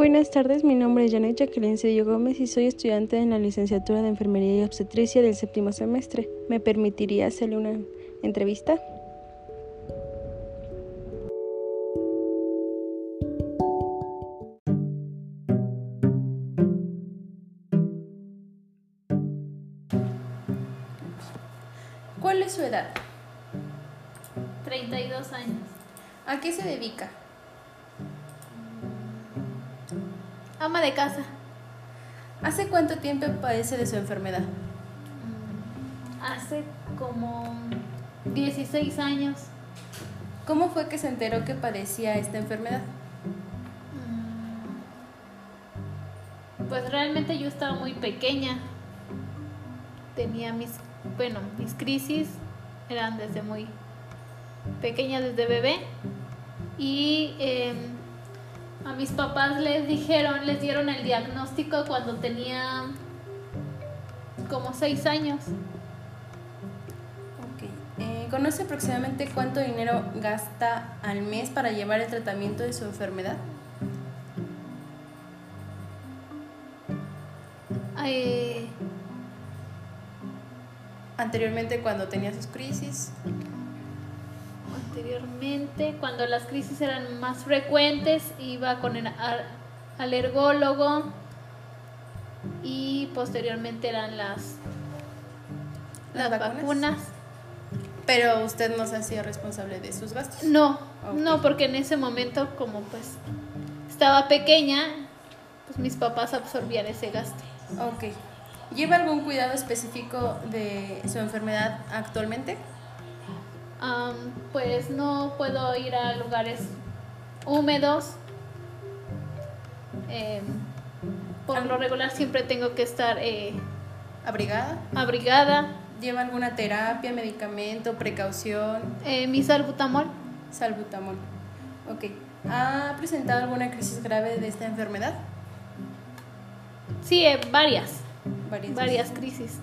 Buenas tardes, mi nombre es Janet Jacqueline Cedillo Gómez y soy estudiante en la licenciatura de Enfermería y Obstetricia del séptimo semestre. ¿Me permitiría hacerle una entrevista? ¿Cuál es su edad? 32 años. ¿A qué se dedica? Ama de casa. ¿Hace cuánto tiempo padece de su enfermedad? Hace como 16 años. ¿Cómo fue que se enteró que padecía esta enfermedad? Mm, Pues realmente yo estaba muy pequeña. Tenía mis, bueno, mis crisis eran desde muy pequeña, desde bebé. Y em, a mis papás les dijeron, les dieron el diagnóstico cuando tenía como 6 años. Ok. Eh, ¿Conoce aproximadamente cuánto dinero gasta al mes para llevar el tratamiento de su enfermedad? Eh, Anteriormente cuando tenía sus crisis. Anteriormente, cuando las crisis eran más frecuentes, iba con el al- alergólogo y posteriormente eran las, ¿Las las vacunas? vacunas. Pero usted no se hacía responsable de sus gastos. No, no, porque en ese momento como pues estaba pequeña, pues mis papás absorbían ese gasto. Ok. ¿Lleva algún cuidado específico de su enfermedad actualmente? Pues no puedo ir a lugares húmedos. Em, por lo regular siempre tengo que estar eh, ¿Abrigada? abrigada. ¿Lleva alguna terapia, medicamento, precaución? Eh, mi salbutamol, Salbutamol. Ok. ¿Ha presentado alguna crisis grave de esta enfermedad? sí, eh, varias, Varias. varias crisis.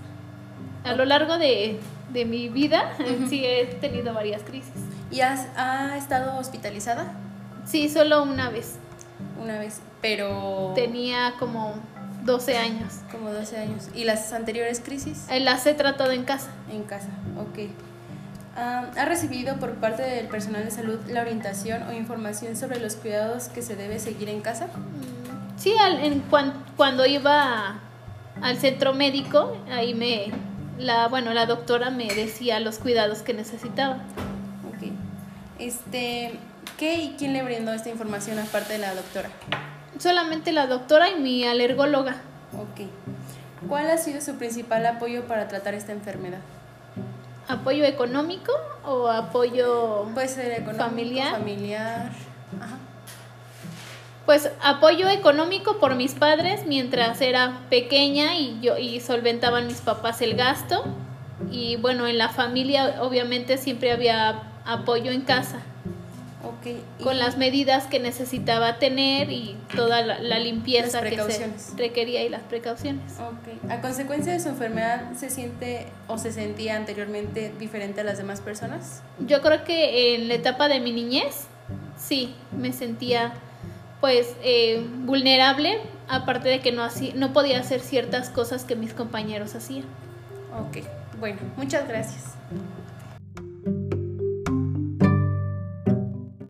A lo largo de, de mi vida sí he tenido varias crisis. ¿Y has- ha estado hospitalizada? Sí, solo una vez. Una vez, pero... Tenía como 12 años. Como 12 años. ¿Y las anteriores crisis? Eh, Las he tratado en casa. En casa, ok. Ah, ¿Ha recibido por parte del personal de salud la orientación o información sobre los cuidados que se debe seguir en casa? Mm, Sí, al- en cuan- cuando iba al centro médico, ahí me, la, bueno, la doctora me decía los cuidados que necesitaba. Ok. Este, ¿Qué y quién le brindó esta información aparte de la doctora? Solamente la doctora y mi alergóloga. Ok. ¿Cuál ha sido su principal apoyo para tratar esta enfermedad? ¿Apoyo económico o apoyo Puede ser económico, familiar? familiar. Ajá. Pues apoyo económico por mis padres mientras era pequeña y yo y solventaban mis papás el gasto. Y bueno, en la familia obviamente siempre había apoyo en casa. Ok. y- con las medidas que necesitaba tener y toda la, la limpieza que se requería y las precauciones. Ok. ¿A consecuencia de su enfermedad se siente o se sentía anteriormente diferente a las demás personas? Yo creo que en la etapa de mi niñez, sí, me sentía pues eh, vulnerable, aparte de que no, no podía hacer ciertas cosas que mis compañeros hacían. Ok. Bueno, muchas gracias.